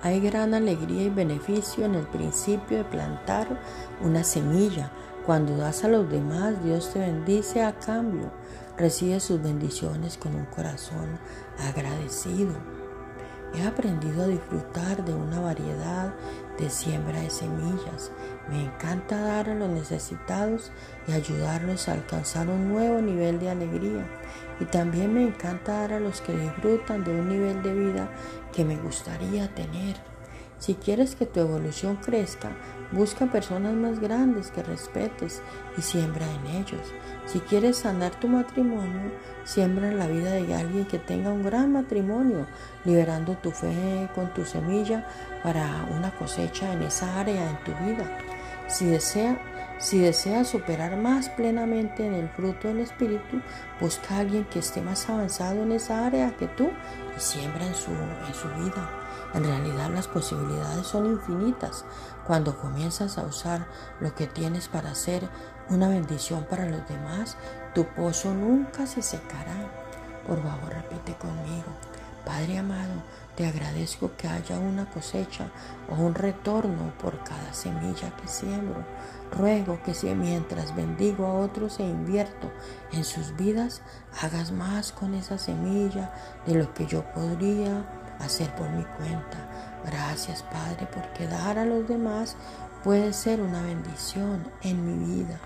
Hay gran alegría y beneficio en el principio de plantar una semilla. Cuando das a los demás, Dios te bendice a cambio. Recibe sus bendiciones con un corazón agradecido. He aprendido a disfrutar de una variedad de siembra de semillas. Me encanta dar a los necesitados y ayudarlos a alcanzar un nuevo nivel de alegría. Y también me encanta dar a los que disfrutan de un nivel de vida que me gustaría tener. Si quieres que tu evolución crezca, busca personas más grandes que respetes y siembra en ellos. Si quieres sanar tu matrimonio, siembra en la vida de alguien que tenga un gran matrimonio, liberando tu fe con tu semilla para una cosecha en esa área en tu vida. Si desea si deseas superar más plenamente en el fruto del Espíritu, busca a alguien que esté más avanzado en esa área que tú y siembra en su, en su vida. En realidad las posibilidades son infinitas cuando comienzas a usar lo que tienes para hacer una bendición para los demás. Tu pozo nunca se secará. Por favor, repite conmigo. Padre amado, te agradezco que haya una cosecha o un retorno por cada semilla que siembro. Ruego que si mientras bendigo a otros e invierto en sus vidas, hagas más con esa semilla de lo que yo podría hacer por mi cuenta. Gracias Padre porque dar a los demás puede ser una bendición en mi vida.